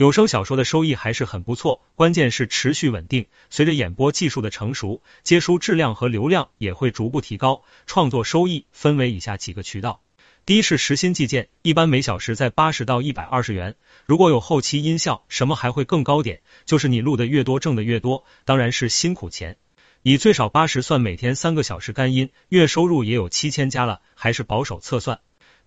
有声小说的收益还是很不错，关键是持续稳定。随着演播技术的成熟，接书质量和流量也会逐步提高。创作收益分为以下几个渠道。第一是时薪计件，一般每小时在八十到一百二十元。如果有后期音效，什么还会更高点，就是你录的越多，挣的越多，当然是辛苦钱。以最少八十算，每天三个小时干音，月收入也有七千加了，还是保守测算。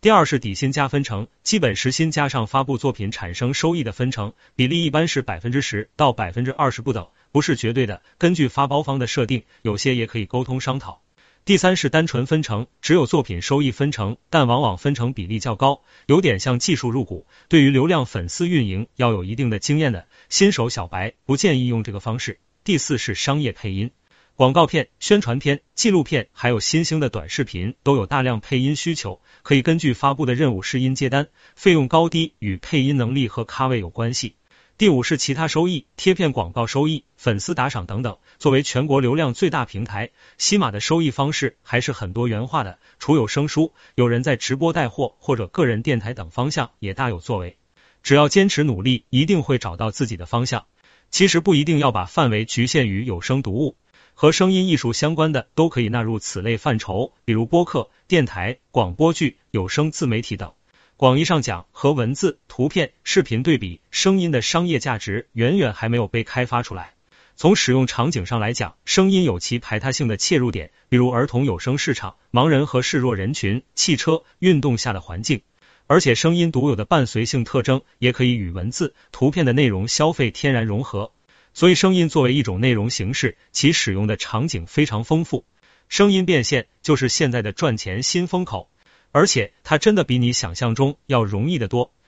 第二是底薪加分成，基本时薪加上发布作品产生收益的分成比例，一般是百分之十到百分之二十不等，不是绝对的，根据发包方的设定，有些也可以沟通商讨。第三是单纯分成，只有作品收益分成，但往往分成比例较高，有点像技术入股。对于流量粉丝运营要有一定的经验的新手小白，不建议用这个方式。第四是商业配音，广告片、宣传片、纪录片，还有新兴的短视频都有大量配音需求，可以根据发布的任务试音接单，费用高低与配音能力和咖位有关系。第五是其他收益，贴片广告收益、粉丝打赏等等。作为全国流量最大平台，西马的收益方式还是很多元化的。除有声书，有人在直播带货或者个人电台等方向也大有作为。只要坚持努力，一定会找到自己的方向。其实不一定要把范围局限于有声读物，和声音艺术相关的都可以纳入此类范畴，比如播客、电台、广播剧、有声自媒体等。广义上讲，和文字、图片、视频对比，声音的商业价值远远还没有被开发出来。从使用场景上来讲，声音有其排他性的切入点，比如儿童有声市场、盲人和视弱人群、汽车、运动下的环境。而且声音独有的伴随性特征，也可以与文字、图片的内容消费天然融合。所以，声音作为一种内容形式，其使用的场景非常丰富。声音变现就是现在的赚钱新风口。而且它真的比你想象中要容易得多。